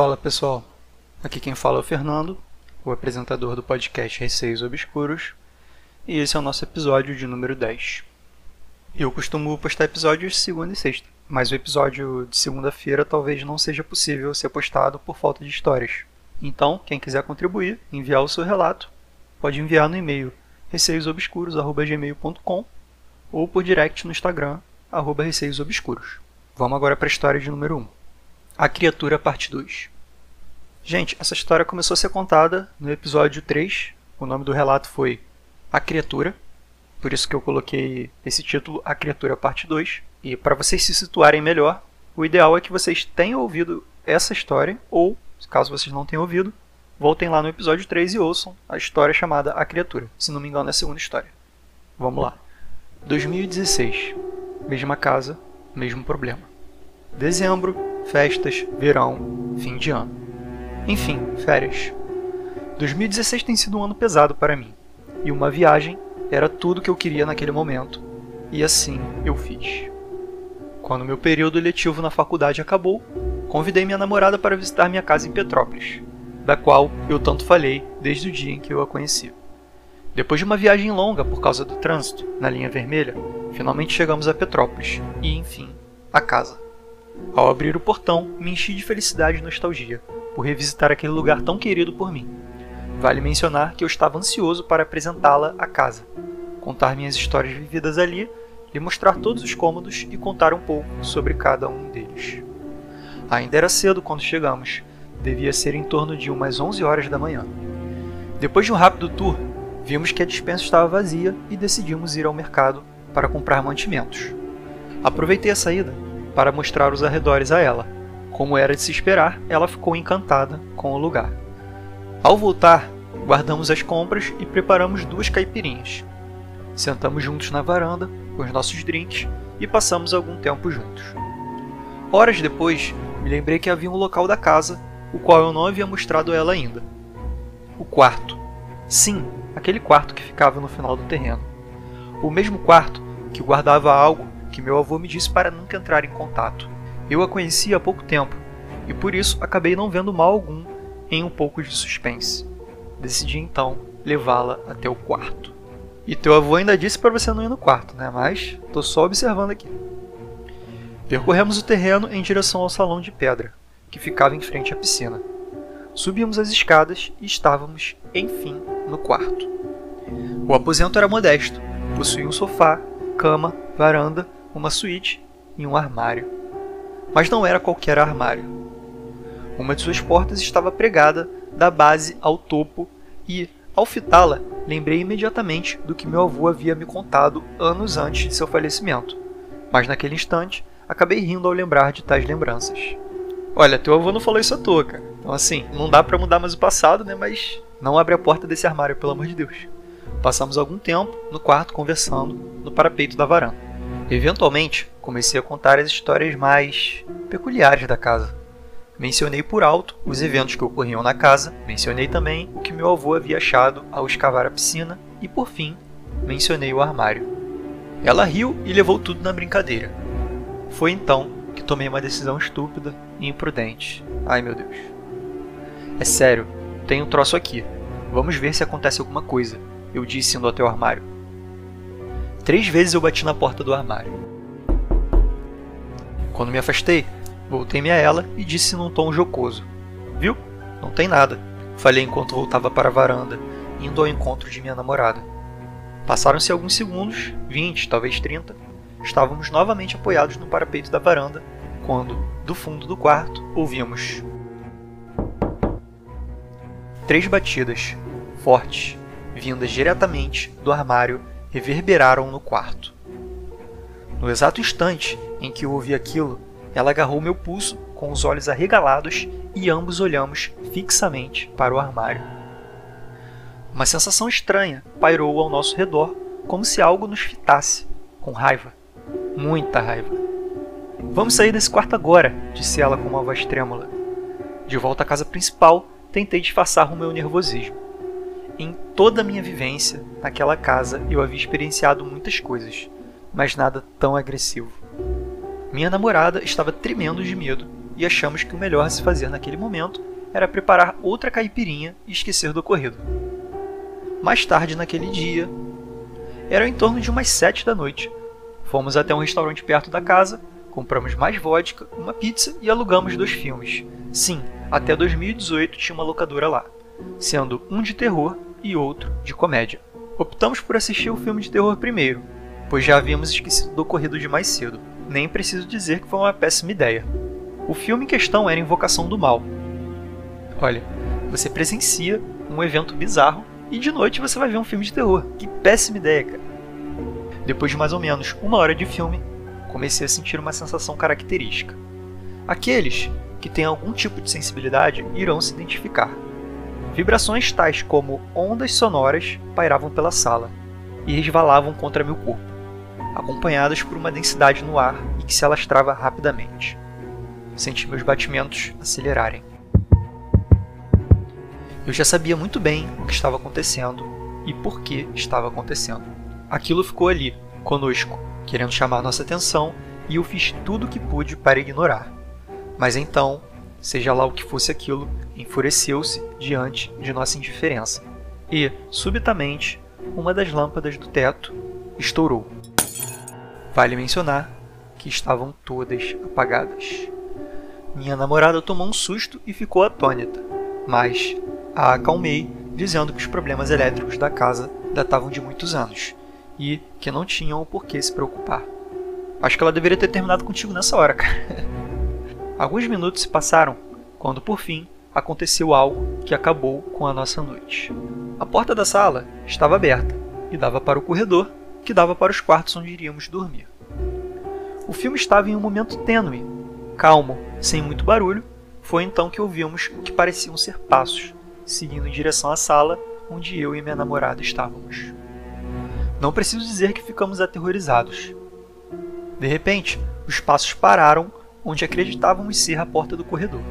Fala pessoal, aqui quem fala é o Fernando, o apresentador do podcast Receios Obscuros, e esse é o nosso episódio de número 10. Eu costumo postar episódios segunda e sexta, mas o episódio de segunda-feira talvez não seja possível ser postado por falta de histórias. Então, quem quiser contribuir, enviar o seu relato, pode enviar no e-mail receiosobscuros.gmail.com ou por direct no Instagram, receiosobscuros. Vamos agora para a história de número 1. A Criatura, parte 2. Gente, essa história começou a ser contada no episódio 3. O nome do relato foi A Criatura, por isso que eu coloquei esse título, A Criatura, parte 2. E para vocês se situarem melhor, o ideal é que vocês tenham ouvido essa história, ou, caso vocês não tenham ouvido, voltem lá no episódio 3 e ouçam a história chamada A Criatura. Se não me engano, é a segunda história. Vamos lá. 2016. Mesma casa, mesmo problema. Dezembro, festas, verão, fim de ano. Enfim, férias. 2016 tem sido um ano pesado para mim, e uma viagem era tudo que eu queria naquele momento, e assim eu fiz. Quando meu período letivo na faculdade acabou, convidei minha namorada para visitar minha casa em Petrópolis, da qual eu tanto falei desde o dia em que eu a conheci. Depois de uma viagem longa por causa do trânsito na linha vermelha, finalmente chegamos a Petrópolis e, enfim, a casa. Ao abrir o portão, me enchi de felicidade e nostalgia por revisitar aquele lugar tão querido por mim. Vale mencionar que eu estava ansioso para apresentá-la à casa, contar minhas histórias vividas ali, lhe mostrar todos os cômodos e contar um pouco sobre cada um deles. Ainda era cedo quando chegamos, devia ser em torno de umas 11 horas da manhã. Depois de um rápido tour, vimos que a dispensa estava vazia e decidimos ir ao mercado para comprar mantimentos. Aproveitei a saída para mostrar os arredores a ela. Como era de se esperar, ela ficou encantada com o lugar. Ao voltar, guardamos as compras e preparamos duas caipirinhas. Sentamos juntos na varanda com os nossos drinks e passamos algum tempo juntos. Horas depois, me lembrei que havia um local da casa, o qual eu não havia mostrado a ela ainda. O quarto. Sim, aquele quarto que ficava no final do terreno. O mesmo quarto que guardava algo que meu avô me disse para nunca entrar em contato. Eu a conhecia há pouco tempo e por isso acabei não vendo mal algum em um pouco de suspense. Decidi então levá-la até o quarto. E teu avô ainda disse para você não ir no quarto, né? Mas tô só observando aqui. Percorremos o terreno em direção ao salão de pedra, que ficava em frente à piscina. Subimos as escadas e estávamos, enfim, no quarto. O aposento era modesto, possuía um sofá, cama, varanda uma suíte e um armário. Mas não era qualquer armário. Uma de suas portas estava pregada da base ao topo e, ao fitá-la, lembrei imediatamente do que meu avô havia me contado anos antes de seu falecimento. Mas naquele instante, acabei rindo ao lembrar de tais lembranças. Olha, teu avô não falou isso à toa, cara. Então assim, não dá para mudar mais o passado, né? Mas não abre a porta desse armário, pelo amor de Deus. Passamos algum tempo no quarto conversando no parapeito da varanda. Eventualmente, comecei a contar as histórias mais peculiares da casa. Mencionei por alto os eventos que ocorriam na casa, mencionei também o que meu avô havia achado ao escavar a piscina e, por fim, mencionei o armário. Ela riu e levou tudo na brincadeira. Foi então que tomei uma decisão estúpida e imprudente. Ai meu Deus. É sério, tem um troço aqui. Vamos ver se acontece alguma coisa, eu disse indo até o armário. Três vezes eu bati na porta do armário. Quando me afastei, voltei-me a ela e disse num tom jocoso: Viu? Não tem nada. Falei enquanto voltava para a varanda, indo ao encontro de minha namorada. Passaram-se alguns segundos, 20, talvez 30. Estávamos novamente apoiados no parapeito da varanda, quando, do fundo do quarto, ouvimos três batidas, fortes, vindas diretamente do armário reverberaram no quarto. No exato instante em que eu ouvi aquilo, ela agarrou meu pulso com os olhos arregalados e ambos olhamos fixamente para o armário. Uma sensação estranha pairou ao nosso redor, como se algo nos fitasse, com raiva. Muita raiva. Vamos sair desse quarto agora, disse ela com uma voz trêmula. De volta à casa principal, tentei disfarçar o meu nervosismo. Em toda a minha vivência naquela casa eu havia experienciado muitas coisas, mas nada tão agressivo. Minha namorada estava tremendo de medo e achamos que o melhor a se fazer naquele momento era preparar outra caipirinha e esquecer do ocorrido. Mais tarde naquele dia, era em torno de umas sete da noite. Fomos até um restaurante perto da casa, compramos mais vodka, uma pizza e alugamos dois filmes. Sim, até 2018 tinha uma locadora lá, sendo um de terror e outro de comédia. Optamos por assistir o filme de terror primeiro, pois já havíamos esquecido do ocorrido de mais cedo. Nem preciso dizer que foi uma péssima ideia. O filme em questão era Invocação do Mal. Olha, você presencia um evento bizarro e de noite você vai ver um filme de terror. Que péssima ideia, cara. Depois de mais ou menos uma hora de filme, comecei a sentir uma sensação característica. Aqueles que têm algum tipo de sensibilidade irão se identificar. Vibrações tais como ondas sonoras pairavam pela sala e resvalavam contra meu corpo, acompanhadas por uma densidade no ar e que se alastrava rapidamente. Senti meus batimentos acelerarem. Eu já sabia muito bem o que estava acontecendo e por que estava acontecendo. Aquilo ficou ali, conosco, querendo chamar nossa atenção e eu fiz tudo o que pude para ignorar. Mas então seja lá o que fosse aquilo, enfureceu-se diante de nossa indiferença. E, subitamente, uma das lâmpadas do teto estourou. Vale mencionar que estavam todas apagadas. Minha namorada tomou um susto e ficou atônita, mas a acalmei, dizendo que os problemas elétricos da casa datavam de muitos anos e que não tinham o porquê se preocupar. Acho que ela deveria ter terminado contigo nessa hora, cara. Alguns minutos se passaram quando, por fim, aconteceu algo que acabou com a nossa noite. A porta da sala estava aberta e dava para o corredor, que dava para os quartos onde iríamos dormir. O filme estava em um momento tênue, calmo, sem muito barulho. Foi então que ouvimos o que pareciam ser passos, seguindo em direção à sala onde eu e minha namorada estávamos. Não preciso dizer que ficamos aterrorizados. De repente, os passos pararam onde acreditávamos ser a porta do corredor.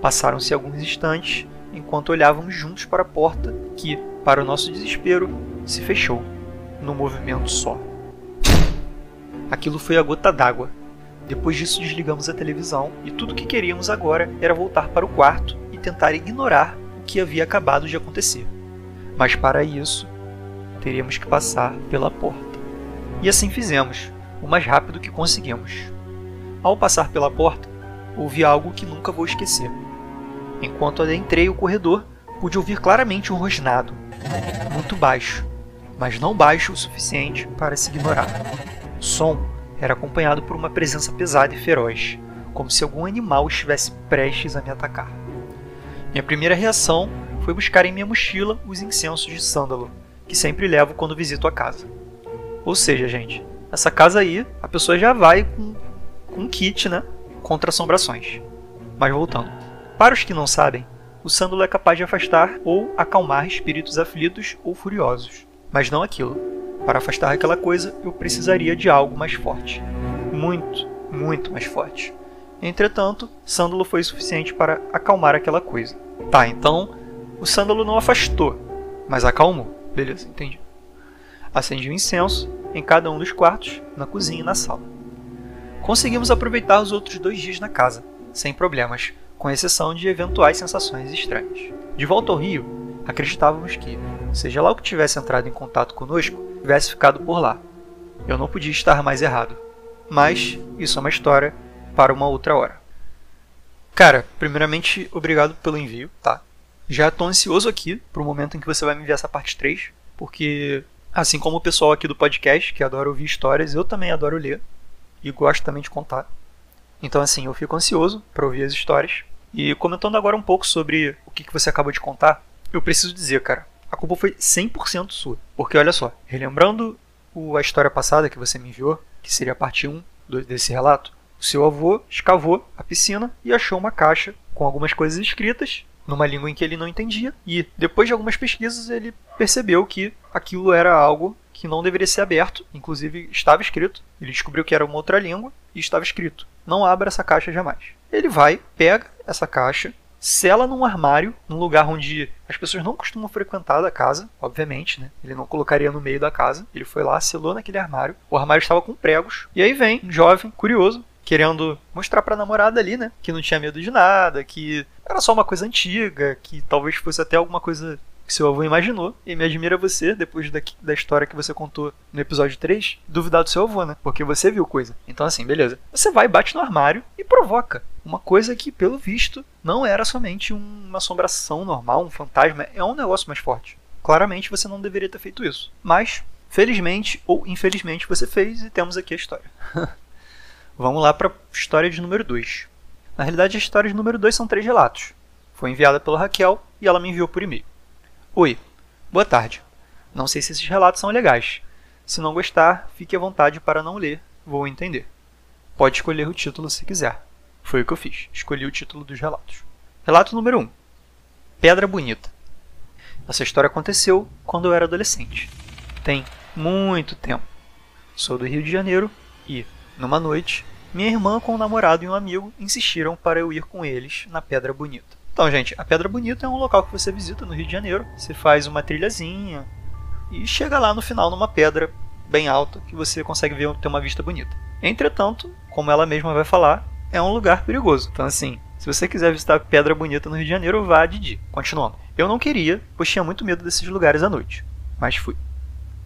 Passaram-se alguns instantes enquanto olhávamos juntos para a porta que, para o nosso desespero, se fechou, num movimento só. Aquilo foi a gota d'água. Depois disso, desligamos a televisão e tudo o que queríamos agora era voltar para o quarto e tentar ignorar o que havia acabado de acontecer. Mas para isso, teríamos que passar pela porta. E assim fizemos, o mais rápido que conseguimos. Ao passar pela porta, ouvi algo que nunca vou esquecer. Enquanto adentrei o corredor, pude ouvir claramente um rosnado, muito baixo, mas não baixo o suficiente para se ignorar. O som era acompanhado por uma presença pesada e feroz, como se algum animal estivesse prestes a me atacar. Minha primeira reação foi buscar em minha mochila os incensos de sândalo, que sempre levo quando visito a casa. Ou seja, gente, essa casa aí, a pessoa já vai com um kit, né, contra assombrações. Mas voltando. Para os que não sabem, o sândalo é capaz de afastar ou acalmar espíritos aflitos ou furiosos, mas não aquilo. Para afastar aquela coisa, eu precisaria de algo mais forte. Muito, muito mais forte. Entretanto, sândalo foi suficiente para acalmar aquela coisa. Tá, então o sândalo não afastou, mas acalmou. Beleza, entendi. Acendi um incenso em cada um dos quartos, na cozinha e na sala. Conseguimos aproveitar os outros dois dias na casa, sem problemas, com exceção de eventuais sensações estranhas. De volta ao Rio, acreditávamos que, seja lá o que tivesse entrado em contato conosco, tivesse ficado por lá. Eu não podia estar mais errado. Mas isso é uma história para uma outra hora. Cara, primeiramente, obrigado pelo envio, tá? Já estou ansioso aqui para o momento em que você vai me enviar essa parte 3, porque assim como o pessoal aqui do podcast, que adora ouvir histórias, eu também adoro ler e gosto também de contar. Então, assim, eu fico ansioso para ouvir as histórias. E comentando agora um pouco sobre o que, que você acabou de contar, eu preciso dizer, cara, a culpa foi 100% sua. Porque olha só, relembrando a história passada que você me enviou, que seria a parte 1 do, desse relato, o seu avô escavou a piscina e achou uma caixa com algumas coisas escritas numa língua em que ele não entendia. E depois de algumas pesquisas, ele percebeu que aquilo era algo que não deveria ser aberto, inclusive estava escrito. Ele descobriu que era uma outra língua e estava escrito: não abra essa caixa jamais. Ele vai, pega essa caixa, sela num armário, num lugar onde as pessoas não costumam frequentar da casa, obviamente, né? Ele não colocaria no meio da casa. Ele foi lá, selou naquele armário. O armário estava com pregos. E aí vem um jovem, curioso, querendo mostrar pra namorada ali, né? Que não tinha medo de nada, que era só uma coisa antiga, que talvez fosse até alguma coisa que seu avô imaginou. E me admira você, depois da, da história que você contou no episódio 3, duvidar do seu avô, né? Porque você viu coisa. Então, assim, beleza. Você vai, bate no armário e provoca. Uma coisa que, pelo visto, não era somente uma assombração normal, um fantasma, é um negócio mais forte. Claramente você não deveria ter feito isso. Mas, felizmente ou infelizmente, você fez e temos aqui a história. Vamos lá para a história de número 2. Na realidade, a história de número 2 são três relatos. Foi enviada pela Raquel e ela me enviou por e-mail. Oi, boa tarde. Não sei se esses relatos são legais. Se não gostar, fique à vontade para não ler, vou entender. Pode escolher o título se quiser. Foi o que eu fiz. Escolhi o título dos relatos. Relato número 1. Um. Pedra Bonita. Essa história aconteceu quando eu era adolescente. Tem muito tempo. Sou do Rio de Janeiro e, numa noite, minha irmã com um namorado e um amigo insistiram para eu ir com eles na Pedra Bonita. Então, gente, a Pedra Bonita é um local que você visita no Rio de Janeiro. Você faz uma trilhazinha e chega lá no final numa pedra bem alta que você consegue ver ter uma vista bonita. Entretanto, como ela mesma vai falar, é um lugar perigoso. Então, assim, se você quiser visitar Pedra Bonita no Rio de Janeiro, vá de dia. Continuando. Eu não queria, pois tinha muito medo desses lugares à noite. Mas fui.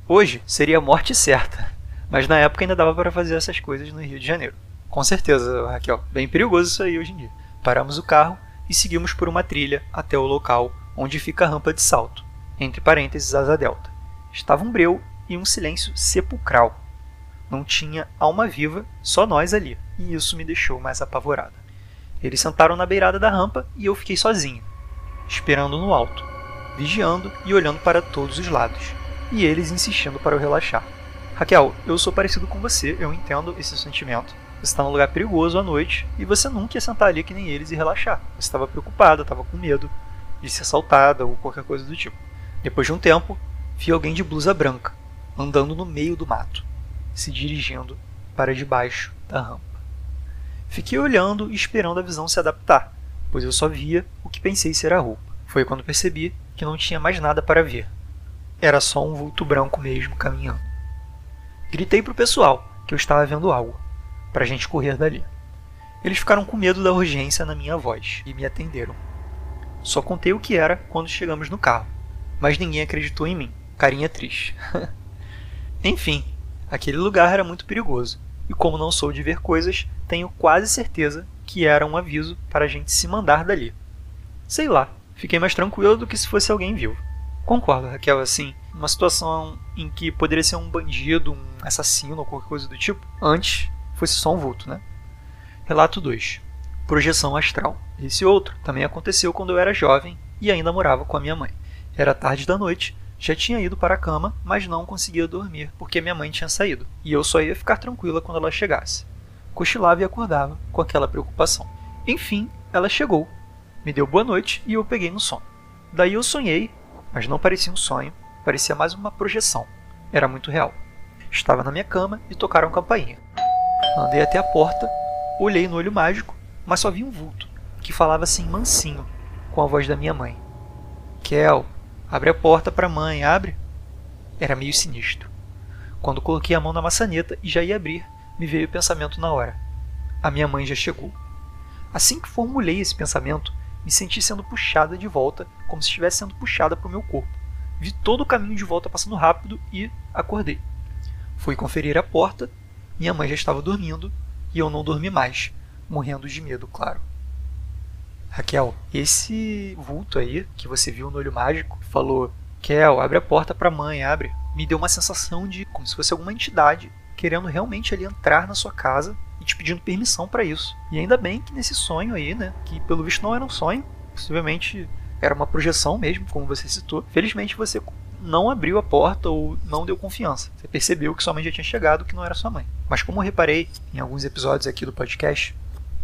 Hoje seria a morte certa. Mas na época ainda dava para fazer essas coisas no Rio de Janeiro. Com certeza, Raquel. Bem perigoso isso aí hoje em dia. Paramos o carro e seguimos por uma trilha até o local onde fica a rampa de salto, entre parênteses asa delta. Estava um breu e um silêncio sepulcral. Não tinha alma viva, só nós ali, e isso me deixou mais apavorada. Eles sentaram na beirada da rampa e eu fiquei sozinho, esperando no alto, vigiando e olhando para todos os lados, e eles insistindo para eu relaxar. Raquel, eu sou parecido com você, eu entendo esse sentimento. Você está num lugar perigoso à noite e você nunca ia sentar ali que nem eles e relaxar. Você estava preocupada, estava com medo de ser assaltada ou qualquer coisa do tipo. Depois de um tempo, vi alguém de blusa branca andando no meio do mato se dirigindo para debaixo da rampa. Fiquei olhando e esperando a visão se adaptar, pois eu só via o que pensei ser a roupa. Foi quando percebi que não tinha mais nada para ver. Era só um vulto branco mesmo caminhando. Gritei pro pessoal que eu estava vendo algo, para a gente correr dali. Eles ficaram com medo da urgência na minha voz e me atenderam. Só contei o que era quando chegamos no carro, mas ninguém acreditou em mim. Carinha triste. Enfim, Aquele lugar era muito perigoso, e como não sou de ver coisas, tenho quase certeza que era um aviso para a gente se mandar dali. Sei lá, fiquei mais tranquilo do que se fosse alguém vivo. Concordo, Raquel, assim, uma situação em que poderia ser um bandido, um assassino ou qualquer coisa do tipo, antes fosse só um vulto, né? Relato 2. Projeção astral. Esse outro também aconteceu quando eu era jovem e ainda morava com a minha mãe. Era tarde da noite já tinha ido para a cama, mas não conseguia dormir porque minha mãe tinha saído, e eu só ia ficar tranquila quando ela chegasse. Cochilava e acordava com aquela preocupação. Enfim, ela chegou, me deu boa noite e eu peguei no sono. Daí eu sonhei, mas não parecia um sonho, parecia mais uma projeção. Era muito real. Estava na minha cama e tocaram campainha. Andei até a porta, olhei no olho mágico, mas só vi um vulto, que falava assim mansinho, com a voz da minha mãe. Kel, Abre a porta para a mãe, abre. Era meio sinistro. Quando coloquei a mão na maçaneta e já ia abrir, me veio o pensamento na hora. A minha mãe já chegou. Assim que formulei esse pensamento, me senti sendo puxada de volta, como se estivesse sendo puxada para o meu corpo. Vi todo o caminho de volta passando rápido e acordei. Fui conferir a porta, minha mãe já estava dormindo e eu não dormi mais, morrendo de medo, claro. Raquel, esse vulto aí que você viu no olho mágico falou: Kel, abre a porta pra mãe, abre. Me deu uma sensação de como se fosse alguma entidade querendo realmente ali entrar na sua casa e te pedindo permissão para isso. E ainda bem que nesse sonho aí, né, que pelo visto não era um sonho, possivelmente era uma projeção mesmo, como você citou. Felizmente você não abriu a porta ou não deu confiança. Você percebeu que sua mãe já tinha chegado, que não era sua mãe. Mas como eu reparei em alguns episódios aqui do podcast,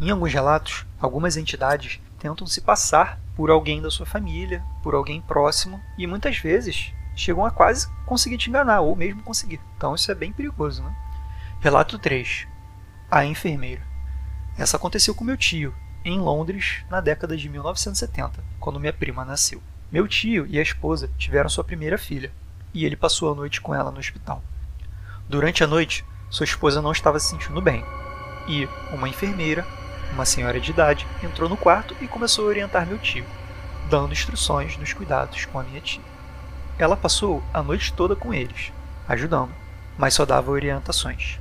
em alguns relatos, algumas entidades tentam se passar por alguém da sua família, por alguém próximo, e muitas vezes chegam a quase conseguir te enganar, ou mesmo conseguir. Então isso é bem perigoso. Né? Relato 3. A enfermeira. Essa aconteceu com meu tio, em Londres, na década de 1970, quando minha prima nasceu. Meu tio e a esposa tiveram sua primeira filha, e ele passou a noite com ela no hospital. Durante a noite, sua esposa não estava se sentindo bem, E uma enfermeira, uma senhora de idade, entrou no quarto e começou a orientar meu tio, dando instruções nos cuidados com a minha tia. Ela passou a noite toda com eles, ajudando, mas só dava orientações.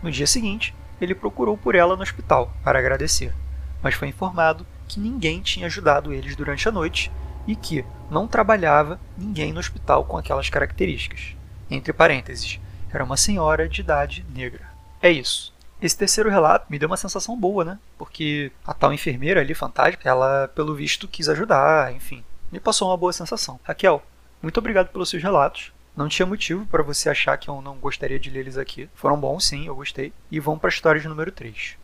No dia seguinte, ele procurou por ela no hospital para agradecer, mas foi informado que ninguém tinha ajudado eles durante a noite e que não trabalhava ninguém no hospital com aquelas características. Entre parênteses, era uma senhora de idade negra. É isso. Esse terceiro relato me deu uma sensação boa, né? Porque a tal enfermeira ali, fantástica, ela, pelo visto, quis ajudar, enfim. Me passou uma boa sensação. Raquel, muito obrigado pelos seus relatos. Não tinha motivo para você achar que eu não gostaria de ler eles aqui. Foram bons, sim, eu gostei. E vamos para a história de número 3.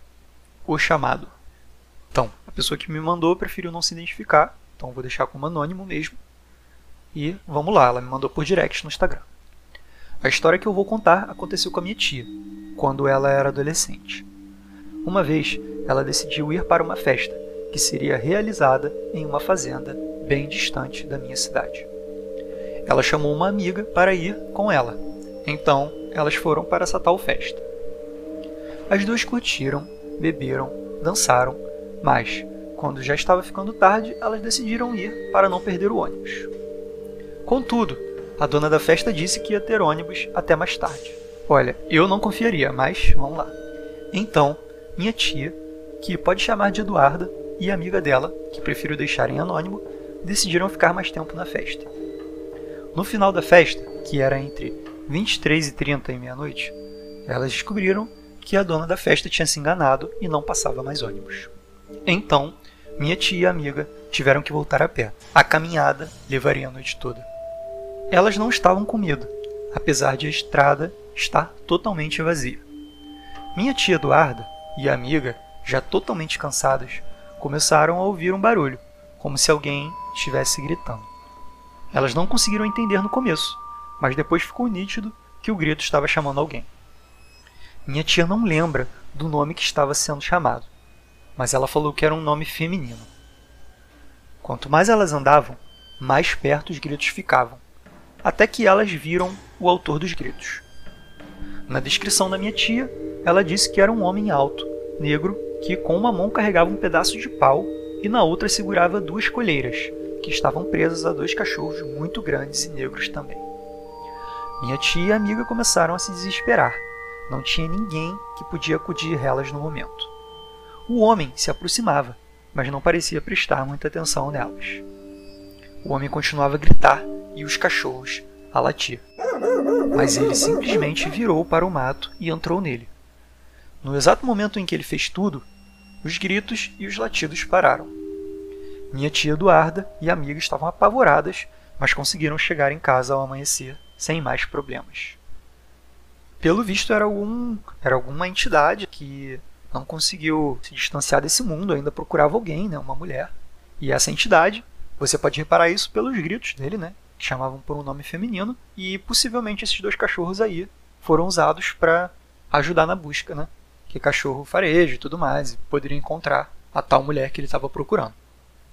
O chamado. Então, a pessoa que me mandou preferiu não se identificar, então vou deixar como anônimo mesmo. E vamos lá, ela me mandou por direct no Instagram. A história que eu vou contar aconteceu com a minha tia, quando ela era adolescente. Uma vez, ela decidiu ir para uma festa que seria realizada em uma fazenda bem distante da minha cidade. Ela chamou uma amiga para ir com ela. Então, elas foram para essa tal festa. As duas curtiram, beberam, dançaram, mas, quando já estava ficando tarde, elas decidiram ir para não perder o ônibus. Contudo, a dona da festa disse que ia ter ônibus até mais tarde. Olha, eu não confiaria, mas vamos lá. Então, minha tia, que pode chamar de Eduarda, e a amiga dela, que prefiro deixar em anônimo, decidiram ficar mais tempo na festa. No final da festa, que era entre 23 e 30 e meia-noite, elas descobriram que a dona da festa tinha se enganado e não passava mais ônibus. Então, minha tia e amiga tiveram que voltar a pé. A caminhada levaria a noite toda. Elas não estavam com medo, apesar de a estrada estar totalmente vazia. Minha tia Eduarda e a amiga, já totalmente cansadas, começaram a ouvir um barulho, como se alguém estivesse gritando. Elas não conseguiram entender no começo, mas depois ficou nítido que o grito estava chamando alguém. Minha tia não lembra do nome que estava sendo chamado, mas ela falou que era um nome feminino. Quanto mais elas andavam, mais perto os gritos ficavam, até que elas viram o autor dos gritos. Na descrição da minha tia, ela disse que era um homem alto, negro, que com uma mão carregava um pedaço de pau e na outra segurava duas colheiras, que estavam presas a dois cachorros muito grandes e negros também. Minha tia e a amiga começaram a se desesperar. Não tinha ninguém que podia acudir elas no momento. O homem se aproximava, mas não parecia prestar muita atenção nelas. O homem continuava a gritar e os cachorros a latir. Mas ele simplesmente virou para o mato e entrou nele. No exato momento em que ele fez tudo, os gritos e os latidos pararam. Minha tia Eduarda e amiga estavam apavoradas, mas conseguiram chegar em casa ao amanhecer sem mais problemas. Pelo visto, era, algum, era alguma entidade que não conseguiu se distanciar desse mundo, ainda procurava alguém, né, uma mulher. E essa entidade, você pode reparar isso pelos gritos dele, né, que chamavam por um nome feminino, e possivelmente esses dois cachorros aí foram usados para ajudar na busca, né, que cachorro fareja e tudo mais, e poderia encontrar a tal mulher que ele estava procurando.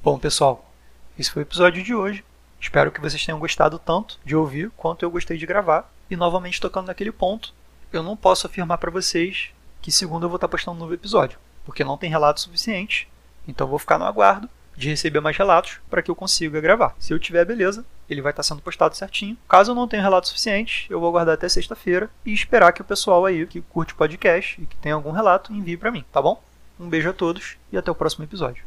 Bom, pessoal, esse foi o episódio de hoje. Espero que vocês tenham gostado tanto de ouvir quanto eu gostei de gravar. E novamente tocando naquele ponto, eu não posso afirmar para vocês que segunda eu vou estar postando um novo episódio, porque não tem relato suficiente. Então vou ficar no aguardo de receber mais relatos para que eu consiga gravar. Se eu tiver, beleza, ele vai estar sendo postado certinho. Caso eu não tenha relato suficiente, eu vou aguardar até sexta-feira e esperar que o pessoal aí que curte o podcast e que tem algum relato envie para mim, tá bom? Um beijo a todos e até o próximo episódio.